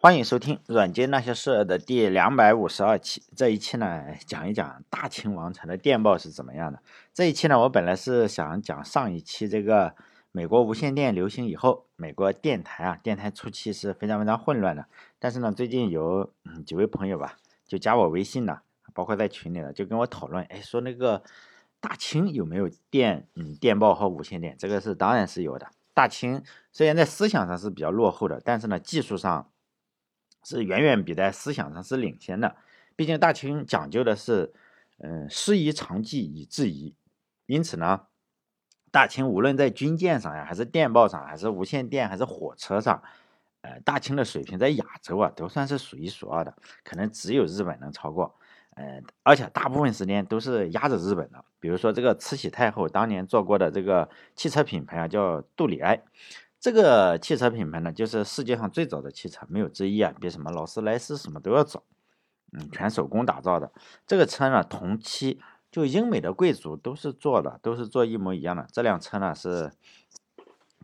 欢迎收听《软件那些事》的第两百五十二期。这一期呢，讲一讲大清王朝的电报是怎么样的。这一期呢，我本来是想讲上一期这个美国无线电流行以后，美国电台啊，电台初期是非常非常混乱的。但是呢，最近有嗯几位朋友吧，就加我微信呢，包括在群里呢，就跟我讨论，哎，说那个大清有没有电嗯电报和无线电？这个是当然是有的。大清虽然在思想上是比较落后的，但是呢，技术上。是远远比在思想上是领先的，毕竟大清讲究的是，嗯，师夷长技以制夷，因此呢，大清无论在军舰上呀，还是电报上，还是无线电，还是火车上，呃，大清的水平在亚洲啊，都算是数一数二的，可能只有日本能超过，呃，而且大部分时间都是压着日本的，比如说这个慈禧太后当年做过的这个汽车品牌啊，叫杜里埃。这个汽车品牌呢，就是世界上最早的汽车，没有之一啊，比什么劳斯莱斯什么都要早。嗯，全手工打造的这个车呢，同期就英美的贵族都是做的，都是做一模一样的。这辆车呢是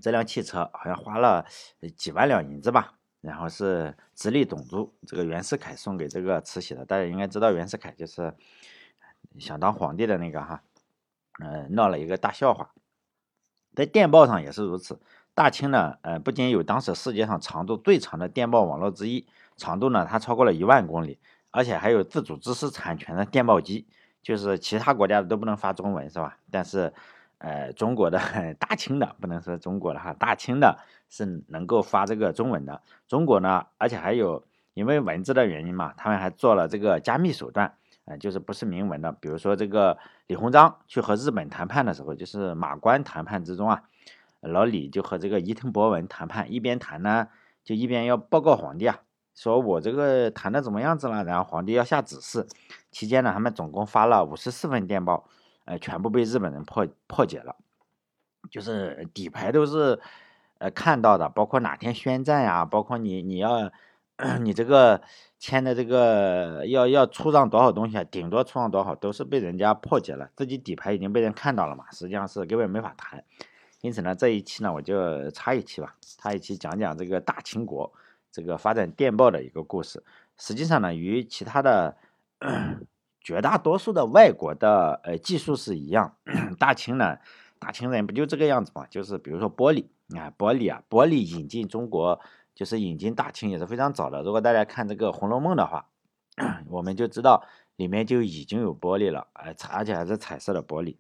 这辆汽车，好像花了几万两银子吧，然后是直隶董督这个袁世凯送给这个慈禧的。大家应该知道袁世凯就是想当皇帝的那个哈，嗯，闹了一个大笑话。在电报上也是如此。大清呢，呃，不仅有当时世界上长度最长的电报网络之一，长度呢它超过了一万公里，而且还有自主知识产权的电报机，就是其他国家的都不能发中文，是吧？但是，呃，中国的 大清的不能说中国的哈，大清的是能够发这个中文的。中国呢，而且还有因为文字的原因嘛，他们还做了这个加密手段，呃，就是不是明文的，比如说这个李鸿章去和日本谈判的时候，就是马关谈判之中啊。老李就和这个伊藤博文谈判，一边谈呢，就一边要报告皇帝啊，说我这个谈的怎么样子了，然后皇帝要下指示。期间呢，他们总共发了五十四份电报，呃，全部被日本人破破解了，就是底牌都是呃看到的，包括哪天宣战呀，包括你你要 你这个签的这个要要出让多少东西啊，顶多出让多少，都是被人家破解了，自己底牌已经被人看到了嘛，实际上是根本没法谈。因此呢，这一期呢，我就插一期吧，插一期讲讲这个大清国这个发展电报的一个故事。实际上呢，与其他的绝大多数的外国的呃技术是一样，大清呢，大清人不就这个样子嘛？就是比如说玻璃啊，玻璃啊，玻璃引进中国，就是引进大清也是非常早的。如果大家看这个《红楼梦》的话，我们就知道里面就已经有玻璃了，哎，而且还是彩色的玻璃。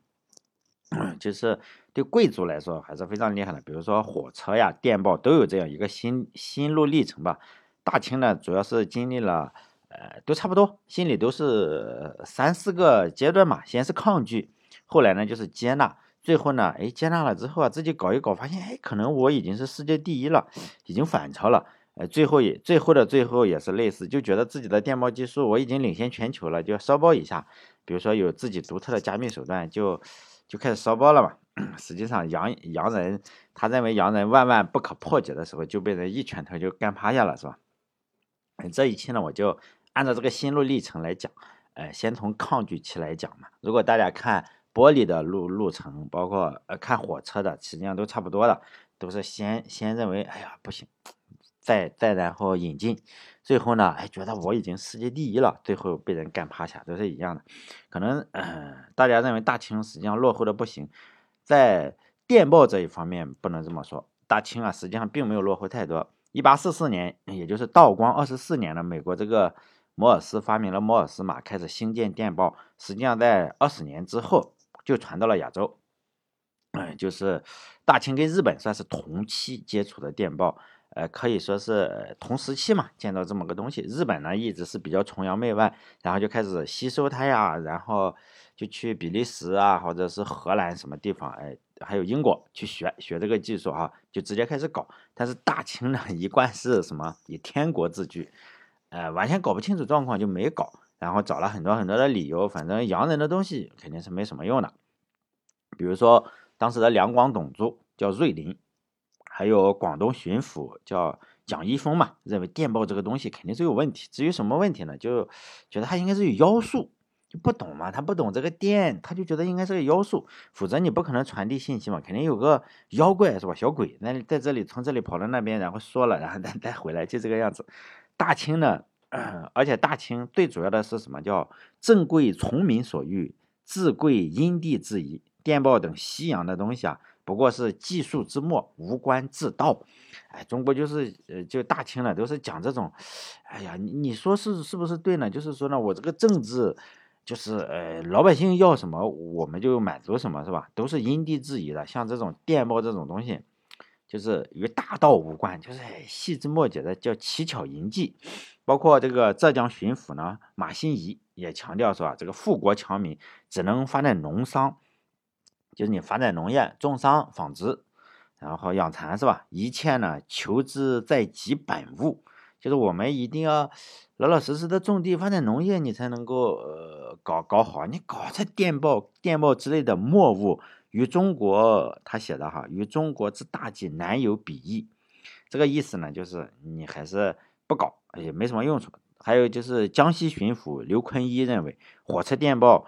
就是对贵族来说还是非常厉害的，比如说火车呀、电报都有这样一个心心路历程吧。大清呢，主要是经历了，呃，都差不多，心里都是三四个阶段嘛。先是抗拒，后来呢就是接纳，最后呢，哎，接纳了之后啊，自己搞一搞，发现哎，可能我已经是世界第一了，已经反超了。呃，最后也最后的最后也是类似，就觉得自己的电报技术我已经领先全球了，就要骚包一下。比如说有自己独特的加密手段，就。就开始烧包了嘛。实际上，洋洋人他认为洋人万万不可破解的时候，就被人一拳头就干趴下了，是吧？这一期呢，我就按照这个心路历程来讲，呃，先从抗拒期来讲嘛。如果大家看玻璃的路路程，包括呃看火车的，实际上都差不多的，都是先先认为，哎呀不行。再再然后引进，最后呢，哎，觉得我已经世界第一了，最后被人干趴下，都是一样的。可能嗯，大家认为大清实际上落后的不行，在电报这一方面不能这么说，大清啊实际上并没有落后太多。一八四四年，也就是道光二十四年呢，美国这个摩尔斯发明了摩尔斯码，开始兴建电报。实际上在二十年之后就传到了亚洲，嗯，就是大清跟日本算是同期接触的电报。呃，可以说是同时期嘛，见到这么个东西。日本呢一直是比较崇洋媚外，然后就开始吸收它呀，然后就去比利时啊，或者是荷兰什么地方，哎，还有英国去学学这个技术哈，就直接开始搞。但是大清呢一贯是什么以天国自居，呃，完全搞不清楚状况就没搞，然后找了很多很多的理由，反正洋人的东西肯定是没什么用的。比如说当时的两广董督叫瑞林。还有广东巡抚叫蒋一峰嘛，认为电报这个东西肯定是有问题。至于什么问题呢？就觉得他应该是有妖术，就不懂嘛，他不懂这个电，他就觉得应该是个妖术，否则你不可能传递信息嘛，肯定有个妖怪是吧？小鬼那在这里从这里跑到那边，然后说了，然后再再回来，就这个样子。大清呢，而且大清最主要的是什么？叫正贵从民所欲，自贵因地制宜。电报等西洋的东西啊，不过是技术之末，无关自道。哎，中国就是呃，就大清了，都是讲这种。哎呀，你你说是是不是对呢？就是说呢，我这个政治。就是呃，老百姓要什么，我们就满足什么，是吧？都是因地制宜的。像这种电报这种东西，就是与大道无关，就是细枝末节的，叫奇巧淫技。包括这个浙江巡抚呢，马新贻也强调说啊，这个富国强民只能发展农商，就是你发展农业、种桑、纺织，然后养蚕，是吧？一切呢，求之在己本物，就是我们一定要。老老实实的种地发展农业，你才能够呃搞搞好。你搞这电报、电报之类的墨物，与中国他写的哈，与中国之大计难有比翼。这个意思呢，就是你还是不搞也没什么用处。还有就是江西巡抚刘坤一认为，火车电报，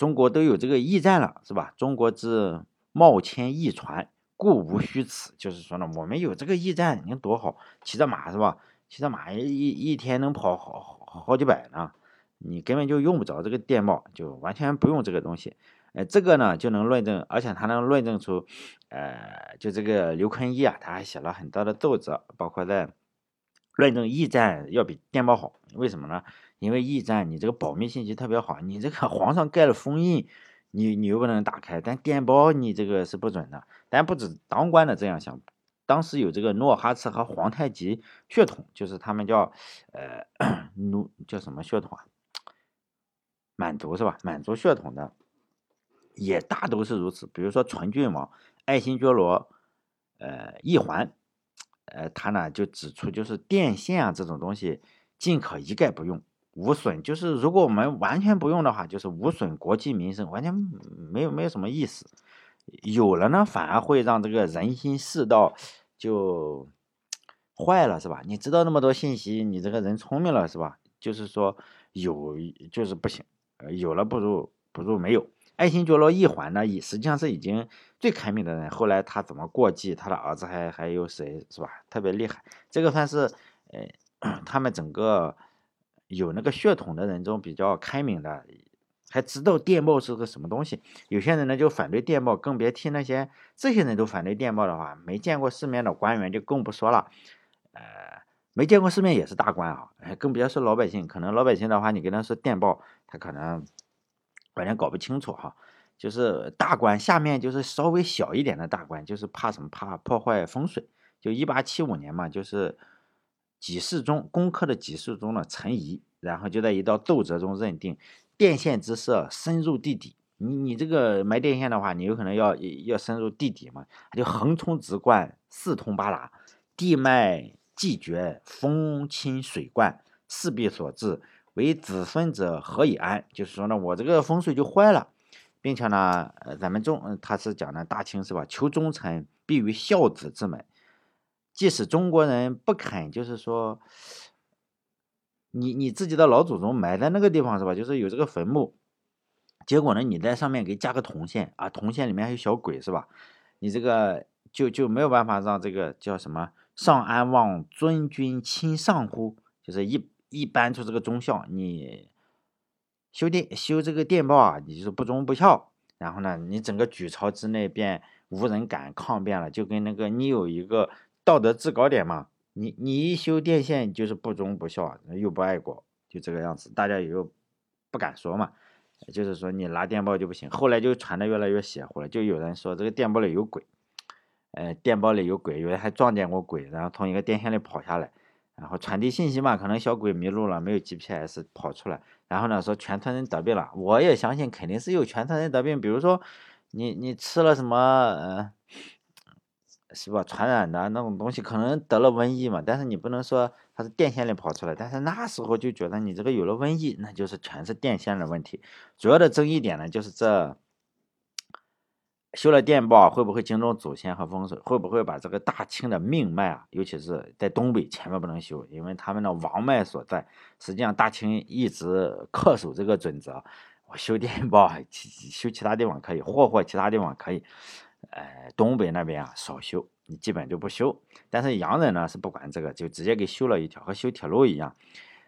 中国都有这个驿站了，是吧？中国之贸迁驿传，故无虚此。就是说呢，我们有这个驿站，你看多好，骑着马是吧？骑着马一一天能跑好好几百呢，你根本就用不着这个电报，就完全不用这个东西。呃，这个呢就能论证，而且他能论证出，呃，就这个刘坤一啊，他还写了很多的奏折，包括在论证驿站要比电报好。为什么呢？因为驿站你这个保密信息特别好，你这个 皇上盖了封印，你你又不能打开，但电报你这个是不准的。但不止当官的这样想。当时有这个努尔哈赤和皇太极血统，就是他们叫呃 努叫什么血统啊？满族是吧？满族血统的也大都是如此。比如说纯郡王爱新觉罗呃奕环，呃他呢就指出，就是电线啊这种东西尽可一概不用，无损。就是如果我们完全不用的话，就是无损国计民生，完全没有没有什么意思。有了呢，反而会让这个人心世道。就坏了是吧？你知道那么多信息，你这个人聪明了是吧？就是说有就是不行，有了不如不如没有。爱新觉罗一环呢，实际上是已经最开明的人。后来他怎么过继？他的儿子还还有谁是吧？特别厉害。这个算是呃，他们整个有那个血统的人中比较开明的。还知道电报是个什么东西？有些人呢就反对电报，更别提那些这些人都反对电报的话，没见过世面的官员就更不说了。呃，没见过世面也是大官啊，更别说老百姓。可能老百姓的话，你跟他说电报，他可能完全搞不清楚哈。就是大官下面就是稍微小一点的大官，就是怕什么？怕破坏风水。就一八七五年嘛，就是几世中攻克的几世中的陈仪，然后就在一道奏折中认定。电线之设深入地底，你你这个埋电线的话，你有可能要要深入地底嘛？它就横冲直灌，四通八达，地脉既绝，风侵水灌，势必所致。为子孙者何以安？就是说呢，我这个风水就坏了，并且呢，咱们中他是讲的大清是吧？求忠臣必于孝子之门，即使中国人不肯，就是说。你你自己的老祖宗埋在那个地方是吧？就是有这个坟墓，结果呢，你在上面给加个铜线啊，铜线里面还有小鬼是吧？你这个就就没有办法让这个叫什么上安望尊君亲上乎？就是一一搬出这个忠孝，你修电修这个电报啊，你就是不忠不孝，然后呢，你整个举朝之内便无人敢抗辩了，就跟那个你有一个道德制高点嘛。你你一修电线就是不忠不孝，又不爱国，就这个样子，大家也就不敢说嘛。就是说你拿电报就不行，后来就传的越来越邪乎了，就有人说这个电报里有鬼，呃，电报里有鬼，有人还撞见过鬼，然后从一个电线里跑下来，然后传递信息嘛，可能小鬼迷路了，没有 GPS 跑出来，然后呢说全村人得病了，我也相信肯定是有全村人得病，比如说你你吃了什么呃。是吧？传染的那种东西可能得了瘟疫嘛，但是你不能说它是电线里跑出来。但是那时候就觉得你这个有了瘟疫，那就是全是电线的问题。主要的争议点呢，就是这修了电报会不会惊动祖先和风水？会不会把这个大清的命脉啊，尤其是在东北前面不能修，因为他们的王脉所在。实际上大清一直恪守这个准则，我修电报，修其他地方可以，霍霍其他地方可以，呃，东北那边啊少修，你基本就不修。但是洋人呢是不管这个，就直接给修了一条，和修铁路一样。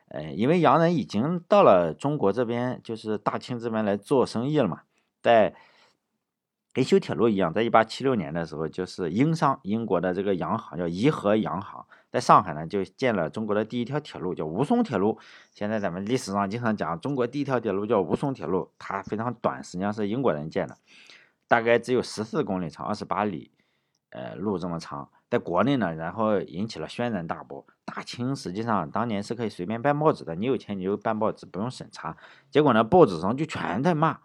呃，因为洋人已经到了中国这边，就是大清这边来做生意了嘛，在跟修铁路一样，在一八七六年的时候，就是英商英国的这个洋行叫怡和洋行，在上海呢就建了中国的第一条铁路，叫吴淞铁路。现在咱们历史上经常讲中国第一条铁路叫吴淞铁路，它非常短，实际上是英国人建的，大概只有十四公里长，二十八里，呃，路这么长。在国内呢，然后引起了轩然大波。大清实际上当年是可以随便办报纸的，你有钱你就办报纸，不用审查。结果呢，报纸上就全在骂，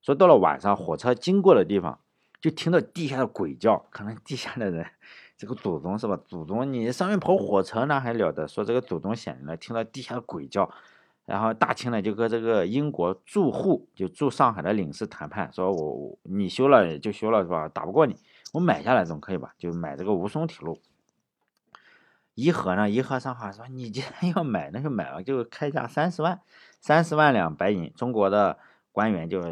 说到了晚上火车经过的地方，就听到地下的鬼叫，可能地下的人，这个祖宗是吧？祖宗你上面跑火车呢还了得？说这个祖宗显灵了，听到地下的鬼叫，然后大清呢就跟这个英国驻沪就驻上海的领事谈判，说我你修了就修了是吧？打不过你。我买下来总可以吧？就买这个吴淞铁路。颐和呢？颐和上海说：“你既然要买，那就买了，就开价三十万，三十万两白银。”中国的官员就，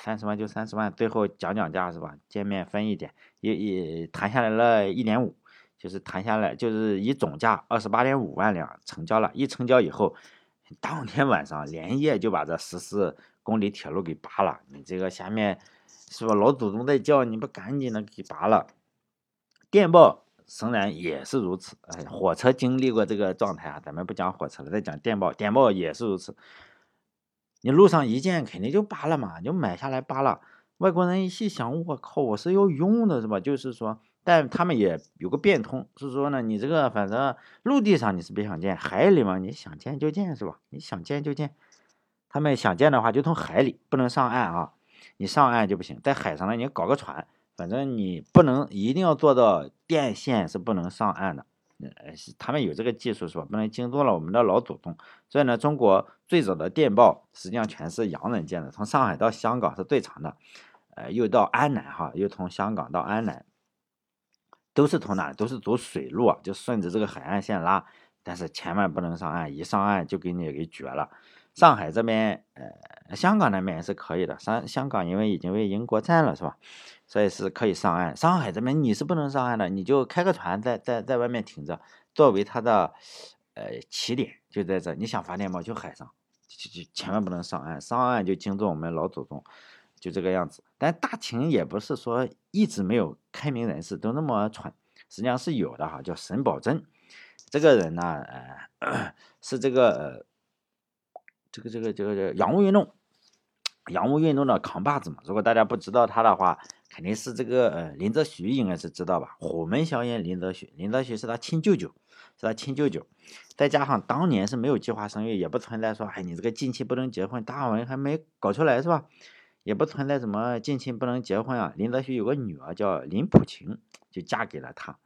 三十万就三十万，最后讲讲价是吧？见面分一点，也也谈下来了一点五，就是谈下来就是以总价二十八点五万两成交了。一成交以后，当天晚上连夜就把这十四公里铁路给扒了。你这个下面。是吧？老祖宗在叫，你不赶紧的给拔了。电报仍然也是如此。哎，火车经历过这个状态啊，咱们不讲火车了，再讲电报。电报也是如此。你路上一见，肯定就拔了嘛，就买下来拔了。外国人一细想，我靠，我是要用的，是吧？就是说，但他们也有个变通，是说呢，你这个反正陆地上你是别想建，海里嘛，你想建就建，是吧？你想建就建。他们想建的话，就从海里，不能上岸啊。你上岸就不行，在海上呢，你搞个船，反正你不能一定要做到电线是不能上岸的，呃，他们有这个技术是吧？不能惊动了我们的老祖宗。所以呢，中国最早的电报实际上全是洋人建的，从上海到香港是最长的，呃，又到安南哈，又从香港到安南，都是从哪？都是走水路，就顺着这个海岸线拉，但是千万不能上岸，一上岸就给你给绝了。上海这边，呃，香港那边也是可以的。上香港因为已经为英国占了，是吧？所以是可以上岸。上海这边你是不能上岸的，你就开个船在在在外面停着，作为它的呃起点，就在这。你想发电报就海上，就就千万不能上岸，上岸就惊动我们老祖宗，就这个样子。但大清也不是说一直没有开明人士都那么蠢，实际上是有的哈，叫沈葆桢这个人呢，呃，是这个。这个这个这个这洋务运动，洋务运动的扛把子嘛。如果大家不知道他的话，肯定是这个呃林则徐应该是知道吧？虎门销烟林则徐，林则徐是他亲舅舅，是他亲舅舅。再加上当年是没有计划生育，也不存在说哎你这个近期不能结婚，大文还没搞出来是吧？也不存在什么近亲不能结婚啊。林则徐有个女儿叫林普晴，就嫁给了他，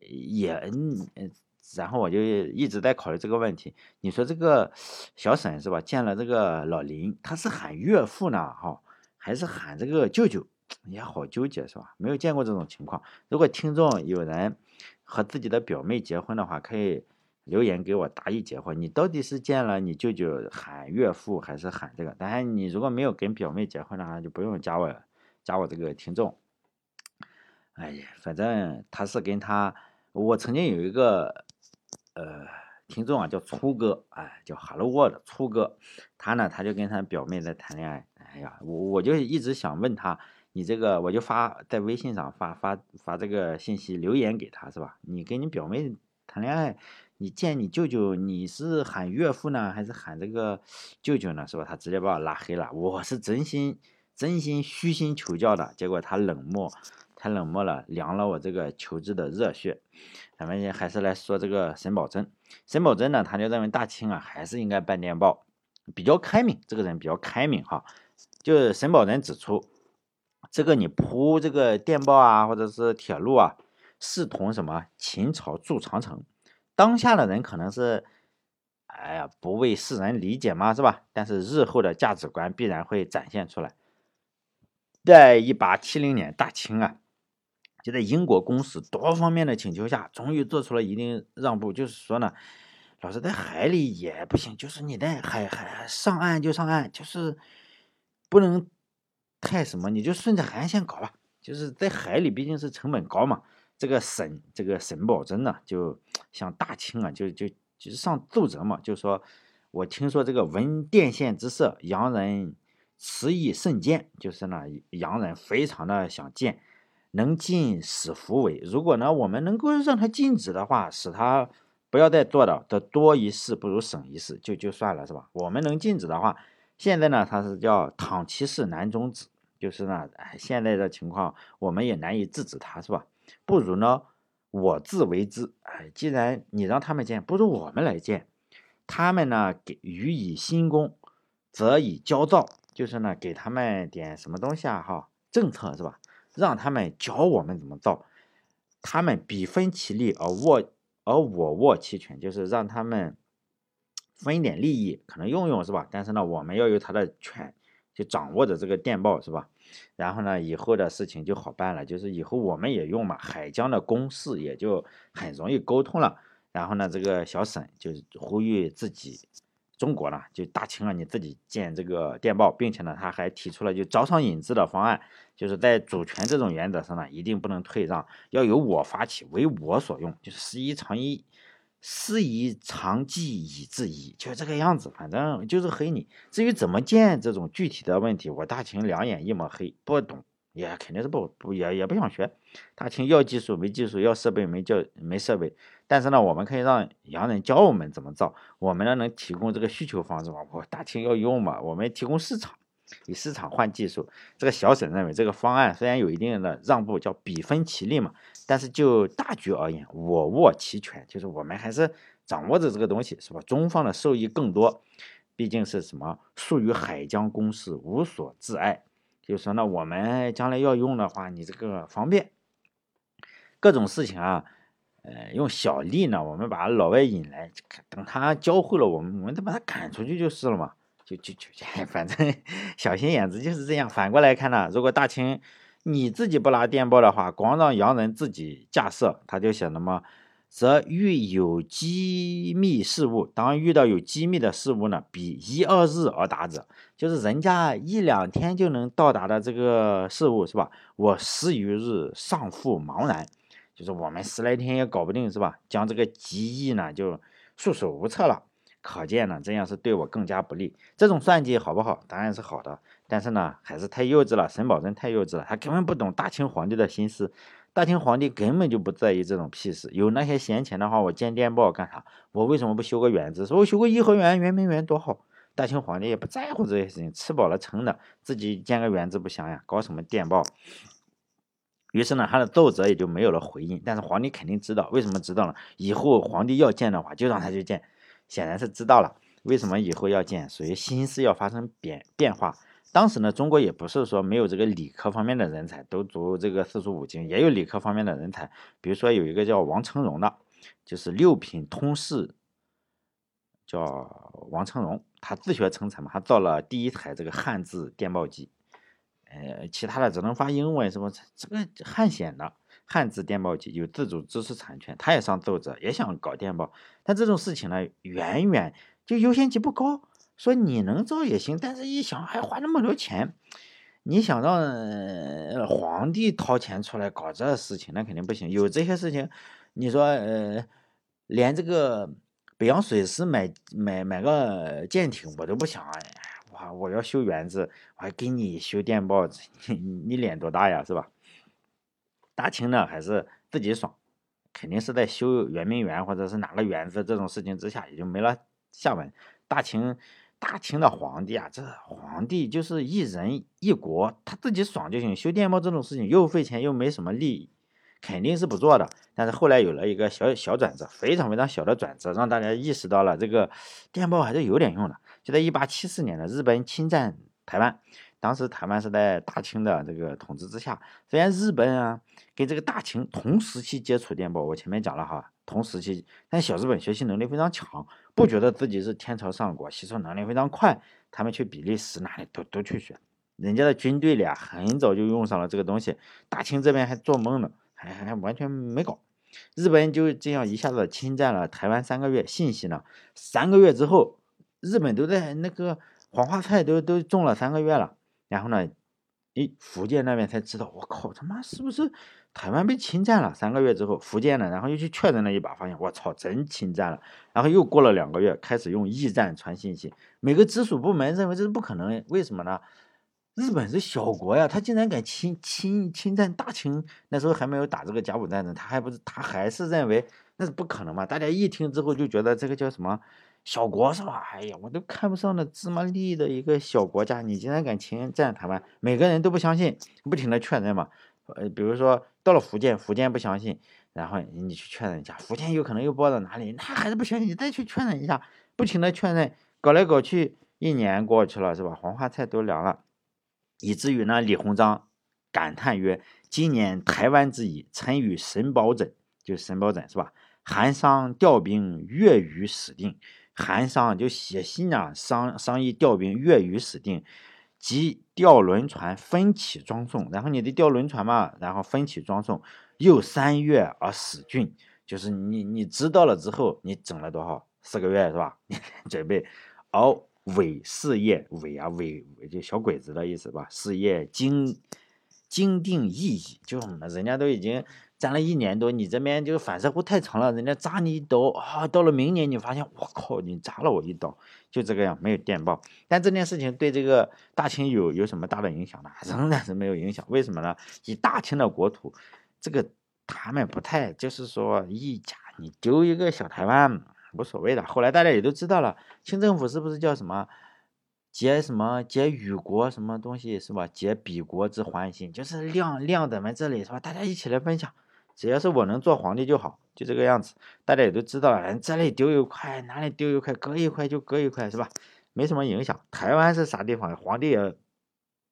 也嗯。然后我就一直在考虑这个问题。你说这个小沈是吧？见了这个老林，他是喊岳父呢，哈，还是喊这个舅舅？也好纠结是吧？没有见过这种情况。如果听众有人和自己的表妹结婚的话，可以留言给我答疑解惑。你到底是见了你舅舅喊岳父，还是喊这个？当然，你如果没有跟表妹结婚的话，就不用加我，加我这个听众。哎呀，反正他是跟他，我曾经有一个。呃，听众啊，叫粗哥，哎，叫 Hello World 粗哥，他呢，他就跟他表妹在谈恋爱。哎呀，我我就一直想问他，你这个，我就发在微信上发发发这个信息留言给他，是吧？你跟你表妹谈恋爱，你见你舅舅，你是喊岳父呢，还是喊这个舅舅呢？是吧？他直接把我拉黑了。我是真心真心虚心求教的，结果他冷漠。太冷漠了，凉了我这个求知的热血。咱们还是来说这个沈葆桢。沈葆桢呢，他就认为大清啊还是应该办电报，比较开明。这个人比较开明哈。就是沈葆桢指出，这个你铺这个电报啊，或者是铁路啊，视同什么秦朝筑长城。当下的人可能是，哎呀，不为世人理解嘛，是吧？但是日后的价值观必然会展现出来。在一八七零年，大清啊。就在英国公使多方面的请求下，终于做出了一定让步。就是说呢，老是在海里也不行，就是你在海海上岸就上岸，就是不能太什么，你就顺着海岸线搞吧。就是在海里毕竟是成本高嘛，这个沈这个沈葆桢呢，就向大清啊，就就就是上奏折嘛，就说我听说这个闻电线之色，洋人词意甚坚，就是呢洋人非常的想见。能禁使弗为。如果呢，我们能够让他禁止的话，使他不要再做到的多一事不如省一事，就就算了，是吧？我们能禁止的话，现在呢，他是叫躺其事难终止，就是呢，现在的情况我们也难以制止他，是吧？不如呢，我自为之。哎，既然你让他们建，不如我们来建。他们呢，给予以新功，则以焦躁，就是呢，给他们点什么东西啊？哈，政策是吧？让他们教我们怎么造，他们比分其利而握，而我握其权，就是让他们分一点利益，可能用用是吧？但是呢，我们要有他的权，就掌握着这个电报是吧？然后呢，以后的事情就好办了，就是以后我们也用嘛，海疆的公事也就很容易沟通了。然后呢，这个小沈就呼吁自己。中国呢，就大清啊，你自己建这个电报，并且呢，他还提出了就招商引资的方案，就是在主权这种原则上呢，一定不能退让，要由我发起，为我所用，就是十一长一，师夷长技以制夷，就这个样子，反正就是黑你。至于怎么建这种具体的问题，我大清两眼一抹黑，不懂。也肯定是不不也也不想学，大清要技术没技术，要设备没教没设备。但是呢，我们可以让洋人教我们怎么造，我们呢能提供这个需求方式嘛？我大清要用嘛，我们提供市场，以市场换技术。这个小沈认为这个方案虽然有一定的让步，叫比分其利嘛，但是就大局而言，我握其权，就是我们还是掌握着这个东西，是吧？中方的受益更多，毕竟是什么？属于海疆公事，无所自碍。就是说呢，我们将来要用的话，你这个方便，各种事情啊，呃，用小利呢，我们把老外引来，等他教会了我们，我们再把他赶出去就是了嘛，就就就，反正小心眼子就是这样。反过来看呢，如果大清你自己不拿电报的话，光让洋人自己架设，他就写什么？则遇有机密事务，当遇到有机密的事物呢，比一二日而达者，就是人家一两天就能到达的这个事物，是吧？我十余日尚复茫然，就是我们十来天也搞不定，是吧？将这个机翼呢就束手无策了，可见呢这样是对我更加不利。这种算计好不好？当然是好的，但是呢还是太幼稚了。沈葆桢太幼稚了，他根本不懂大清皇帝的心思。大清皇帝根本就不在意这种屁事，有那些闲钱的话，我建电报干啥？我为什么不修个园子？说我修个颐和园、圆明园多好。大清皇帝也不在乎这些事情，吃饱了撑的，自己建个园子不香呀？搞什么电报？于是呢，他的奏折也就没有了回应。但是皇帝肯定知道，为什么知道了？以后皇帝要建的话，就让他去建。显然是知道了，为什么以后要建？属于心思要发生变变化。当时呢，中国也不是说没有这个理科方面的人才，都读这个四书五经，也有理科方面的人才。比如说有一个叫王承荣的，就是六品通事，叫王承荣，他自学成才嘛，他造了第一台这个汉字电报机。呃，其他的只能发英文，什么这个汉显的汉字电报机有自主知识产权，他也上奏折，也想搞电报，但这种事情呢，远远就优先级不高。说你能造也行，但是一想还花那么多钱，你想让皇帝掏钱出来搞这事情，那肯定不行。有这些事情，你说呃，连这个北洋水师买买买个舰艇我都不想，我，我要修园子，我还给你修电报，你你脸多大呀，是吧？大清呢还是自己爽，肯定是在修圆明园或者是哪个园子这种事情之下，也就没了下文。大清。大清的皇帝啊，这皇帝就是一人一国，他自己爽就行。修电报这种事情又费钱又没什么利益，肯定是不做的。但是后来有了一个小小转折，非常非常小的转折，让大家意识到了这个电报还是有点用的。就在一八七四年的日本侵占台湾，当时台湾是在大清的这个统治之下，虽然日本啊跟这个大清同时期接触电报，我前面讲了哈。同时期，但小日本学习能力非常强，不觉得自己是天朝上国，吸收能力非常快。他们去比利时哪里都都去学，人家的军队里啊，很早就用上了这个东西。大清这边还做梦呢，还还完全没搞。日本就这样一下子侵占了台湾三个月，信息呢，三个月之后，日本都在那个黄花菜都都种了三个月了，然后呢，诶，福建那边才知道，我靠，他妈是不是台湾被侵占了？三个月之后，福建呢，然后又去确认了一把，发现我操，真侵占了。然后又过了两个月，开始用驿站传信息，每个直属部门认为这是不可能，为什么呢？日本是小国呀，他竟然敢侵侵侵占大清，那时候还没有打这个甲午战争，他还不是他还是认为那是不可能嘛？大家一听之后就觉得这个叫什么小国是吧？哎呀，我都看不上那芝麻粒的一个小国家，你竟然敢侵占台湾，每个人都不相信，不停的确认嘛。呃，比如说到了福建，福建不相信，然后你去确认一下，福建有可能又报到哪里，那还是不相信，你再去确认一下，不停的确认，搞来搞去，一年过去了是吧？黄花菜都凉了。以至于呢，李鸿章感叹曰：“今年台湾之役，臣与沈葆桢，就沈葆桢是吧？韩商调兵月余始定。韩商就写信啊，商商议调兵月余死定，即调轮船分起装送。然后你得调轮船嘛，然后分起装送。又三月而始竣，就是你你知道了之后，你整了多少？四个月是吧？准备熬。”伪事业伪啊伪就小鬼子的意思吧？事业经经定意义，就是人家都已经攒了一年多，你这边就是反射弧太长了，人家扎你一刀啊，到了明年你发现我靠，你扎了我一刀，就这个样，没有电报。但这件事情对这个大清有有什么大的影响呢？仍然是没有影响。为什么呢？以大清的国土，这个他们不太就是说一家你丢一个小台湾。无所谓的，后来大家也都知道了，清政府是不是叫什么结什么结与国什么东西是吧？结彼国之欢心，就是量量咱们这里是吧？大家一起来分享，只要是我能做皇帝就好，就这个样子。大家也都知道了，这里丢一块，哪里丢一块，割一块就割一块是吧？没什么影响。台湾是啥地方，皇帝也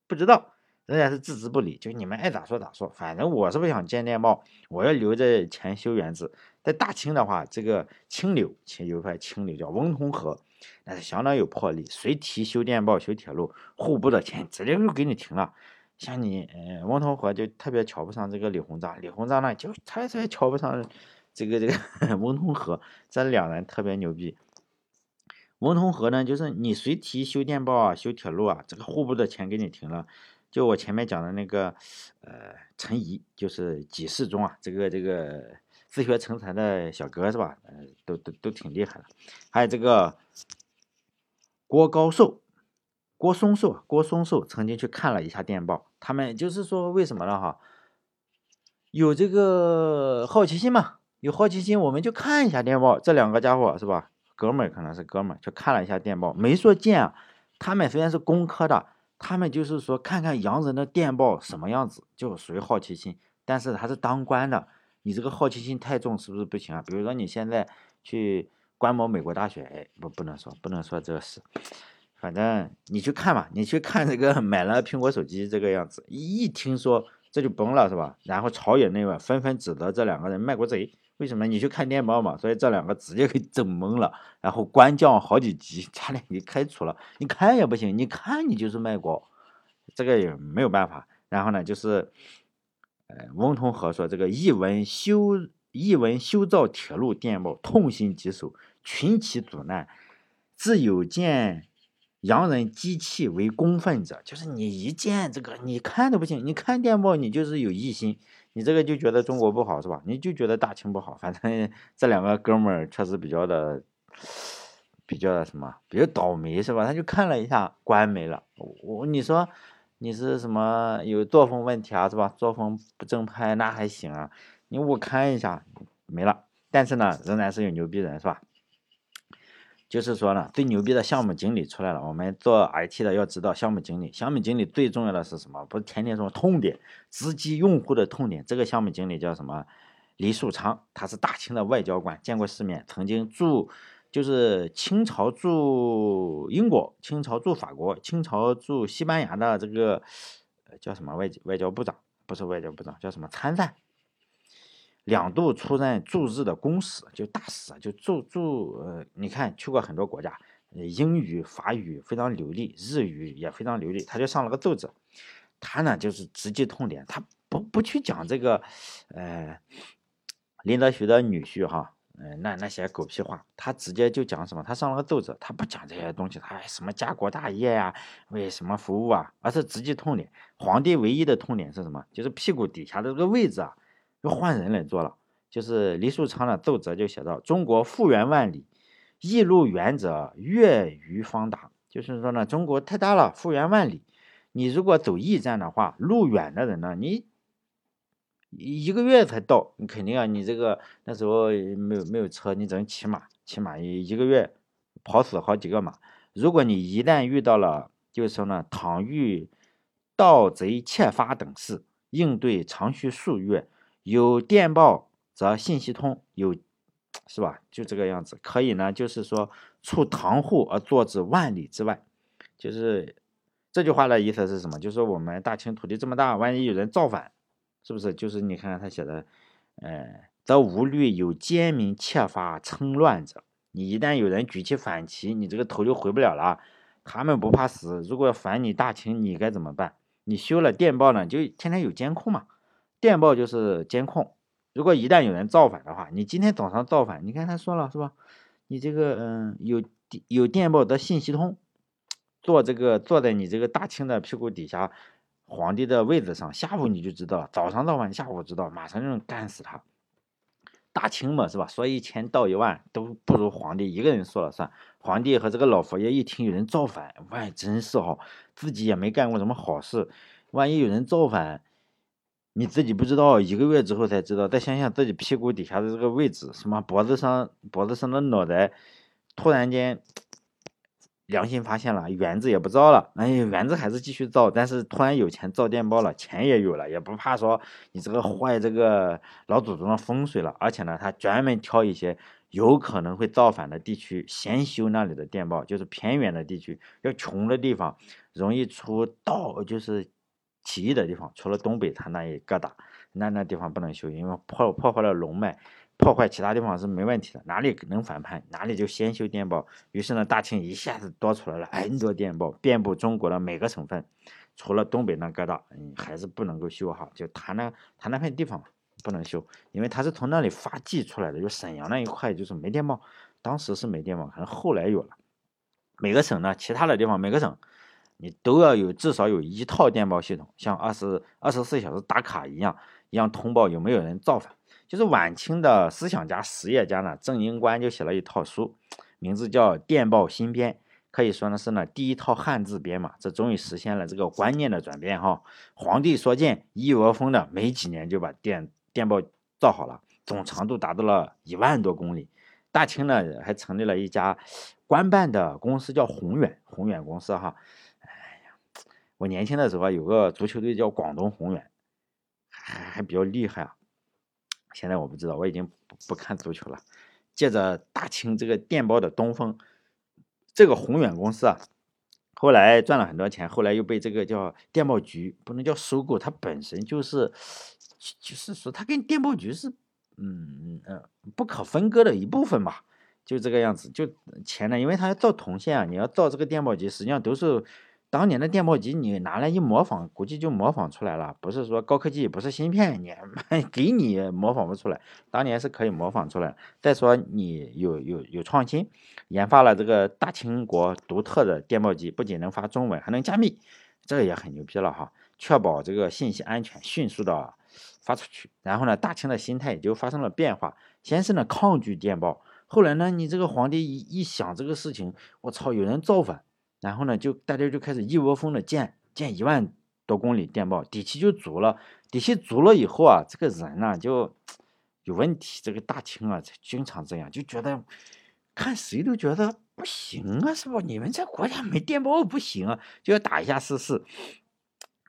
不知道，人家是置之不理，就你们爱咋说咋说，反正我是不想建电报，我要留着钱修园子。在大清的话，这个清流，清有一块清流叫翁同龢，那是相当有魄力，谁提修电报、修铁路，户部的钱直接就给你停了。像你，呃，翁同龢就特别瞧不上这个李鸿章，李鸿章呢就他也瞧不上这个这个翁同龢，这两人特别牛逼。翁同龢呢，就是你谁提修电报啊、修铁路啊，这个户部的钱给你停了。就我前面讲的那个，呃，陈仪，就是几世中啊，这个这个。自学成才的小哥是吧？呃，都都都挺厉害的。还有这个郭高寿、郭松寿、郭松寿曾经去看了一下电报，他们就是说为什么了哈？有这个好奇心嘛？有好奇心，我们就看一下电报。这两个家伙是吧？哥们儿可能是哥们儿，就看了一下电报，没说见啊。他们虽然是工科的，他们就是说看看洋人的电报什么样子，就属于好奇心。但是他是当官的。你这个好奇心太重，是不是不行啊？比如说你现在去观摩美国大学，哎，不，不能说，不能说这个事。反正你去看吧，你去看这个 买了苹果手机这个样子，一听说这就崩了，是吧？然后朝野内外纷纷指责这两个人卖国贼。为什么？你去看电报嘛，所以这两个直接给整懵了，然后官降好几级，差点给开除了。你看也不行，你看你就是卖国，这个也没有办法。然后呢，就是。呃翁同龢说：“这个一文修一文修造铁路电报，痛心疾首，群起阻难。自有见洋人机器为公愤者，就是你一见这个，你看都不行。你看电报，你就是有异心，你这个就觉得中国不好是吧？你就觉得大清不好。反正 这两个哥们儿确实比较的，比较的什么，比较倒霉是吧？他就看了一下，官没了。我你说。”你是什么有作风问题啊，是吧？作风不正派那还行啊，你我看一下没了。但是呢，仍然是有牛逼人，是吧？就是说呢，最牛逼的项目经理出来了。我们做 IT 的要知道，项目经理，项目经理最重要的是什么？不是天天说痛点，直击用户的痛点。这个项目经理叫什么？黎树昌，他是大清的外交官，见过世面，曾经驻。就是清朝驻英国、清朝驻法国、清朝驻西班牙的这个叫什么外外交部长？不是外交部长，叫什么参赞？两度出任驻日的公使，就大使，就驻驻呃，你看去过很多国家，英语、法语非常流利，日语也非常流利，他就上了个奏折。他呢就是直击痛点，他不不去讲这个，呃。林则徐的女婿哈，嗯，那那些狗屁话，他直接就讲什么？他上了个奏折，他不讲这些东西，他什么家国大业呀，为什么服务啊？而是直击痛点。皇帝唯一的痛点是什么？就是屁股底下的这个位置啊，要换人来做了。就是黎树昌的奏折就写到：中国复原万里，易路远者月余方达。就是说呢，中国太大了，复原万里，你如果走驿站的话，路远的人呢，你一个月才到，你肯定啊，你这个那时候没有没有车，你只能骑马，骑马一一个月跑死好几个马。如果你一旦遇到了，就是说呢，倘遇盗贼窃发等事，应对常需数月，有电报。则信息通有，是吧？就这个样子，可以呢。就是说，出堂户而坐之万里之外，就是这句话的意思是什么？就是我们大清土地这么大，万一有人造反，是不是？就是你看看他写的，呃，则无虑有奸民窃发称乱者。你一旦有人举起反旗，你这个头就回不了了。他们不怕死，如果反你大清，你该怎么办？你修了电报呢，就天天有监控嘛。电报就是监控。如果一旦有人造反的话，你今天早上造反，你看他说了是吧？你这个嗯，有有电报的信息通，坐这个坐在你这个大清的屁股底下，皇帝的位子上，下午你就知道了，早上造反，下午知道，马上就能干死他。大清嘛是吧？说一千道一万都不如皇帝一个人说了算。皇帝和这个老佛爷一听有人造反，万真是哈，自己也没干过什么好事，万一有人造反。你自己不知道，一个月之后才知道。再想想自己屁股底下的这个位置，什么脖子上脖子上的脑袋，突然间良心发现了，园子也不造了。哎，园子还是继续造，但是突然有钱造电报了，钱也有了，也不怕说你这个坏这个老祖宗的风水了。而且呢，他专门挑一些有可能会造反的地区，先修那里的电报，就是偏远的地区，要穷的地方，容易出盗，就是。起义的地方，除了东北，他那一疙瘩，那那地方不能修，因为破破坏了龙脉，破坏其他地方是没问题的。哪里能反叛，哪里就先修电报。于是呢，大清一下子多出来了 N 多电报，遍布中国的每个省份，除了东北那疙瘩，嗯，还是不能够修好。就他那他那片地方不能修，因为他是从那里发迹出来的，就沈阳那一块就是没电报，当时是没电报，可能后来有了。每个省呢，其他的地方每个省。你都要有至少有一套电报系统，像二十二十四小时打卡一样，一样通报有没有人造反。就是晚清的思想家、实业家呢，郑英官就写了一套书，名字叫《电报新编》，可以说呢是呢第一套汉字编码。这终于实现了这个观念的转变哈。皇帝说建，一窝蜂的没几年就把电电报造好了，总长度达到了一万多公里。大清呢还成立了一家官办的公司，叫宏远，宏远公司哈。我年轻的时候有个足球队叫广东宏远，还还比较厉害啊。现在我不知道，我已经不不看足球了。借着大清这个电报的东风，这个宏远公司啊，后来赚了很多钱，后来又被这个叫电报局，不能叫收购，它本身就是，就是说它跟电报局是，嗯嗯嗯，不可分割的一部分吧，就这个样子。就钱呢，因为它要造铜线啊，你要造这个电报局，实际上都是。当年的电报机你拿来一模仿，估计就模仿出来了。不是说高科技，不是芯片，你 给你模仿不出来。当年是可以模仿出来。再说你有有有创新，研发了这个大清国独特的电报机，不仅能发中文，还能加密，这个也很牛逼了哈。确保这个信息安全，迅速的发出去。然后呢，大清的心态也就发生了变化。先是呢抗拒电报，后来呢，你这个皇帝一一想这个事情，我操，有人造反。然后呢，就大家就开始一窝蜂的建建一万多公里电报，底气就足了。底气足了以后啊，这个人呢就有问题。这个大清啊，经常这样，就觉得看谁都觉得不行啊，是不？你们这国家没电报不行啊，就要打一下试试。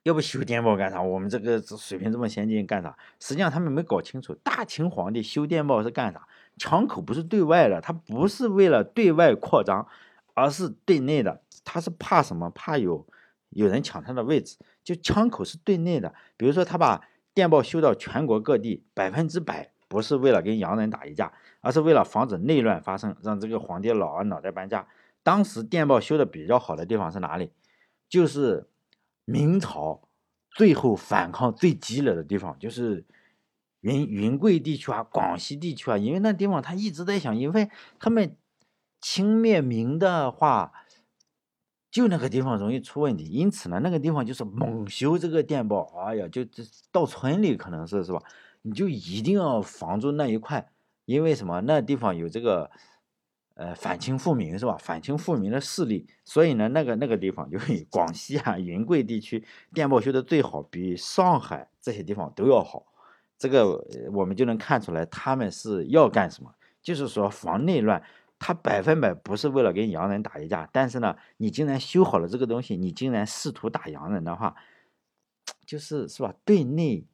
要不修电报干啥？我们这个水平这么先进干啥？实际上他们没搞清楚，大清皇帝修电报是干啥？枪口不是对外的，他不是为了对外扩张，而是对内的。他是怕什么？怕有有人抢他的位置，就枪口是对内的。比如说，他把电报修到全国各地，百分之百不是为了跟洋人打一架，而是为了防止内乱发生，让这个皇帝老啊脑袋搬家。当时电报修的比较好的地方是哪里？就是明朝最后反抗最激烈的地方，就是云云贵地区啊，广西地区啊，因为那地方他一直在想，因为他们清灭明的话，就那个地方容易出问题，因此呢，那个地方就是猛修这个电报，哎呀，就这到村里可能是是吧？你就一定要防住那一块，因为什么？那地方有这个。呃，反清复明是吧？反清复明的势力，所以呢，那个那个地方就是广西啊，云贵地区电报修的最好，比上海这些地方都要好。这个我们就能看出来，他们是要干什么？就是说防内乱。他百分百不是为了跟洋人打一架，但是呢，你竟然修好了这个东西，你竟然试图打洋人的话，就是是吧？对内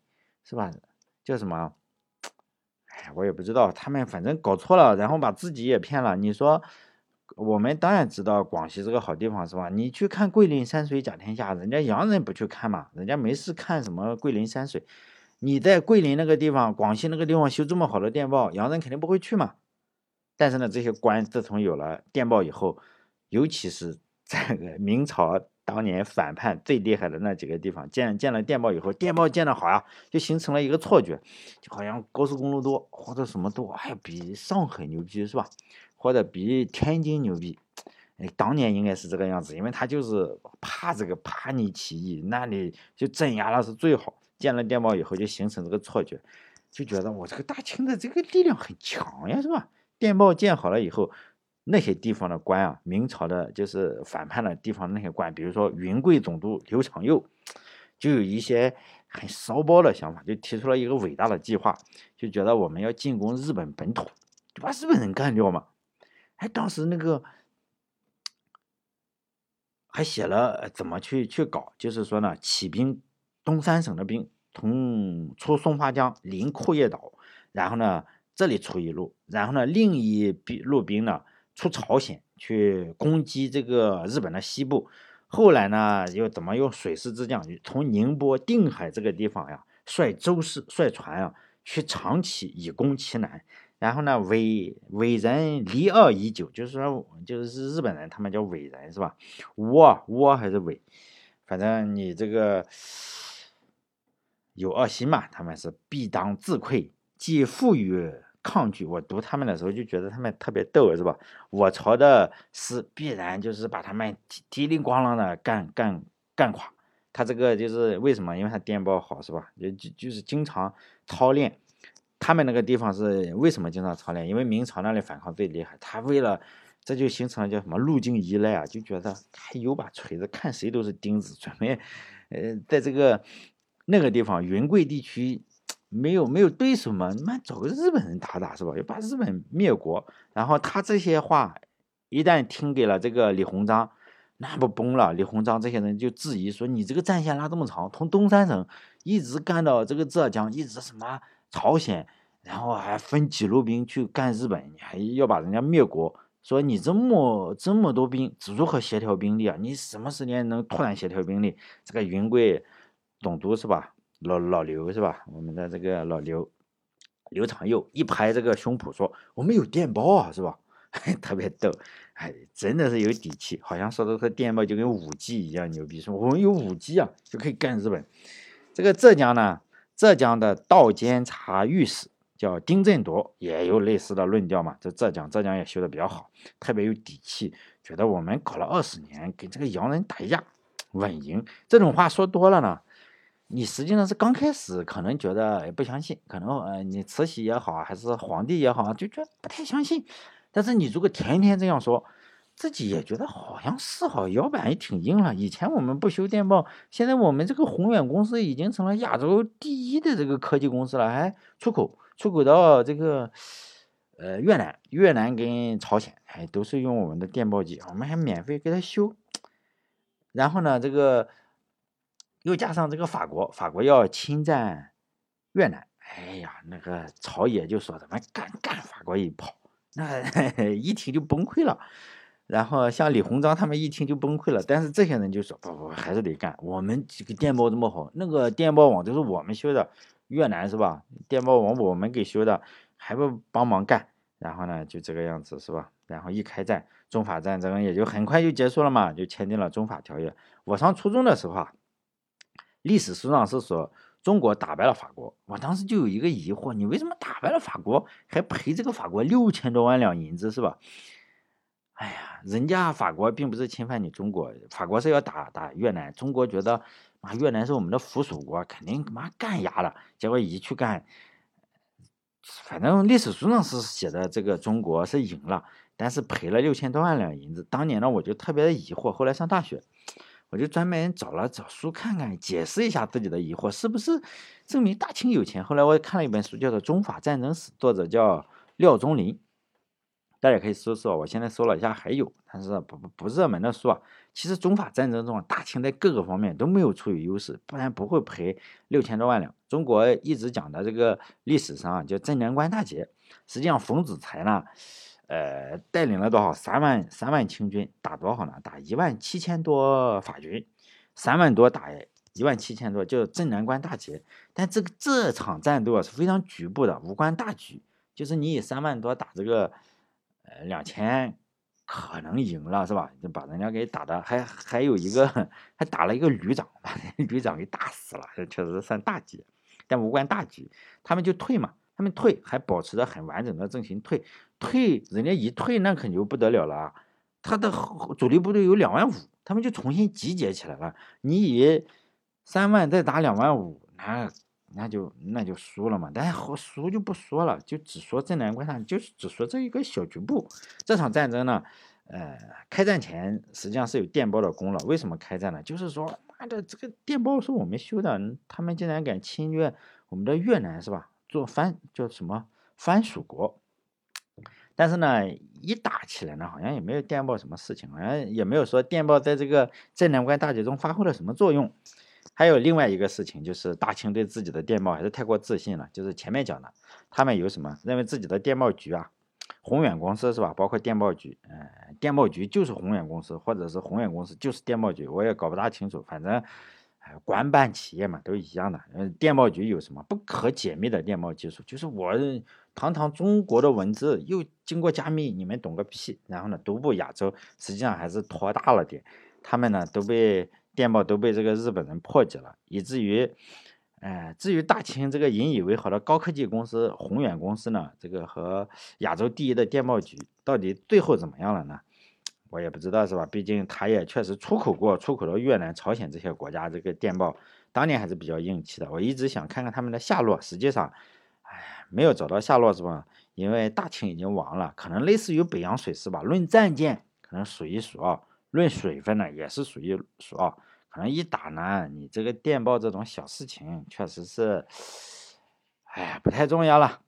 是吧？叫什么？哎我也不知道，他们反正搞错了，然后把自己也骗了。你说，我们当然知道广西是个好地方，是吧？你去看桂林山水甲天下，人家洋人不去看嘛，人家没事看什么桂林山水。你在桂林那个地方，广西那个地方修这么好的电报，洋人肯定不会去嘛。但是呢，这些官自从有了电报以后，尤其是 这个明朝。当年反叛最厉害的那几个地方，建建了电报以后，电报建的好呀，就形成了一个错觉，就好像高速公路多或者什么多，哎，比上海牛逼是吧？或者比天津牛逼？当年应该是这个样子，因为他就是怕这个怕你起义，那里就镇压了是最好。建了电报以后，就形成这个错觉，就觉得我这个大清的这个力量很强呀，是吧？电报建好了以后。那些地方的官啊，明朝的就是反叛的地方那些官，比如说云贵总督刘长佑，就有一些很骚包的想法，就提出了一个伟大的计划，就觉得我们要进攻日本本土，就把日本人干掉嘛。哎，当时那个还写了怎么去去搞，就是说呢，起兵东三省的兵从出松花江临库页岛，然后呢这里出一路，然后呢另一兵路兵呢。出朝鲜去攻击这个日本的西部，后来呢又怎么用水师之将从宁波、定海这个地方呀，率舟师、率船啊去长崎以攻其南，然后呢伟伟人离二已久，就是说就是日本人他们叫伟人是吧？倭倭还是伟，反正你这个有二心嘛，他们是必当自溃，既富裕。抗拒我读他们的时候就觉得他们特别逗，是吧？我朝的是必然就是把他们叽里咣啷的干干干垮。他这个就是为什么？因为他电报好，是吧？就就就是经常操练。他们那个地方是为什么经常操练？因为明朝那里反抗最厉害，他为了这就形成了叫什么路径依赖啊？就觉得他有把锤子，看谁都是钉子，准备呃，在这个那个地方云贵地区。没有没有对手嘛？你妈找个日本人打打是吧？要把日本灭国。然后他这些话一旦听给了这个李鸿章，那不崩了？李鸿章这些人就质疑说：“你这个战线拉这么长，从东三省一直干到这个浙江，一直什么朝鲜，然后还分几路兵去干日本，你还要把人家灭国？说你这么这么多兵，如何协调兵力啊？你什么时间能突然协调兵力？这个云贵总督是吧？”老老刘是吧？我们的这个老刘刘长佑一拍这个胸脯说：“我们有电报啊，是吧？” 特别逗，哎，真的是有底气，好像说的和电报就跟五 G 一样牛逼，说我们有五 G 啊，就可以干日本。这个浙江呢，浙江的道监察御史叫丁振铎，也有类似的论调嘛。这浙江，浙江也修的比较好，特别有底气，觉得我们搞了二十年，跟这个洋人打一架稳赢。这种话说多了呢。你实际上是刚开始可能觉得不相信，可能呃你慈禧也好还是皇帝也好，就觉得不太相信。但是你如果天天这样说，自己也觉得好像是哈，腰板也挺硬了。以前我们不修电报，现在我们这个宏远公司已经成了亚洲第一的这个科技公司了，还出口出口到这个呃越南，越南跟朝鲜，哎都是用我们的电报机，我们还免费给他修。然后呢，这个。又加上这个法国，法国要侵占越南，哎呀，那个朝野就说怎么干干法国一炮，那 一听就崩溃了。然后像李鸿章他们一听就崩溃了，但是这些人就说不不还是得干，我们这个电报这么好，那个电报网都是我们修的，越南是吧？电报网我们给修的，还不帮忙干？然后呢，就这个样子是吧？然后一开战，中法战争也就很快就结束了嘛，就签订了中法条约。我上初中的时候啊。历史书上是说，中国打败了法国，我当时就有一个疑惑：你为什么打败了法国还赔这个法国六千多万两银子是吧？哎呀，人家法国并不是侵犯你中国，法国是要打打越南，中国觉得啊越南是我们的附属国，肯定妈干压了，结果一去干，反正历史书上是写的这个中国是赢了，但是赔了六千多万两银子。当年呢我就特别的疑惑，后来上大学。我就专门找了找书看看，解释一下自己的疑惑，是不是证明大清有钱？后来我看了一本书，叫做《中法战争史》，作者叫廖忠林，大家可以搜搜。我现在搜了一下，还有，但是不不不热门的书啊。其实中法战争中，大清在各个方面都没有处于优势，不然不会赔六千多万两。中国一直讲的这个历史上啊，叫镇南关大捷，实际上冯子材呢。呃，带领了多少？三万三万清军打多少呢？打一万七千多法军，三万多打一万七千多，就镇南关大捷。但这个这场战斗啊是非常局部的，无关大局。就是你以三万多打这个呃两千，可能赢了是吧？就把人家给打的，还还有一个还打了一个旅长，把旅长给打死了，这确实算大捷，但无关大局。他们就退嘛。他们退还保持着很完整的阵型，退退人家一退那可就不得了了啊！他的主力部队有两万五，他们就重新集结起来了。你以三万再打两万五，那那就那就输了嘛。但是输就不说了，就只说镇南关上，就是只说这一个小局部。这场战争呢，呃，开战前实际上是有电报的功劳。为什么开战呢？就是说，妈的，这个电报是我们修的，他们竟然敢侵略我们的越南，是吧？做藩叫什么藩属国，但是呢，一打起来呢，好像也没有电报什么事情，好像也没有说电报在这个镇南关大捷中发挥了什么作用。还有另外一个事情，就是大清对自己的电报还是太过自信了。就是前面讲的，他们有什么认为自己的电报局啊，宏远公司是吧？包括电报局，嗯，电报局就是宏远公司，或者是宏远公司就是电报局，我也搞不大清楚，反正。官办企业嘛，都一样的。嗯，电报局有什么不可解密的电报技术？就是我堂堂中国的文字又经过加密，你们懂个屁！然后呢，独步亚洲，实际上还是拖大了点。他们呢都被电报都被这个日本人破解了，以至于，哎，至于大清这个引以为豪的高科技公司宏远公司呢，这个和亚洲第一的电报局到底最后怎么样了呢？我也不知道是吧？毕竟他也确实出口过，出口到越南、朝鲜这些国家，这个电报当年还是比较硬气的。我一直想看看他们的下落，实际上，哎，没有找到下落是吧？因为大清已经亡了，可能类似于北洋水师吧。论战舰可能数一数二，论水分呢也是数一数二。可能一打呢，你这个电报这种小事情确实是，哎呀，不太重要了。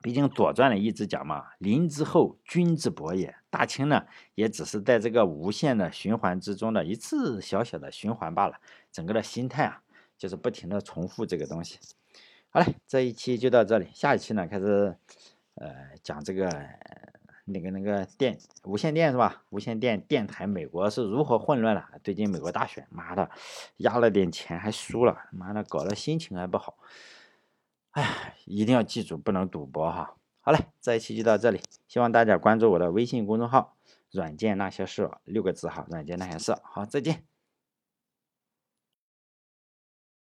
毕竟《左传》里一直讲嘛，“临之后，君之薄也”。大清呢，也只是在这个无限的循环之中的一次小小的循环罢了。整个的心态啊，就是不停的重复这个东西。好嘞，这一期就到这里，下一期呢开始，呃，讲这个那个那个电无线电是吧？无线电电台，美国是如何混乱了？最近美国大选，妈的，压了点钱还输了，妈的，搞得心情还不好。哎，一定要记住，不能赌博哈。好嘞，这一期就到这里，希望大家关注我的微信公众号“软件那些事”六个字哈，“软件那些事”。好，再见。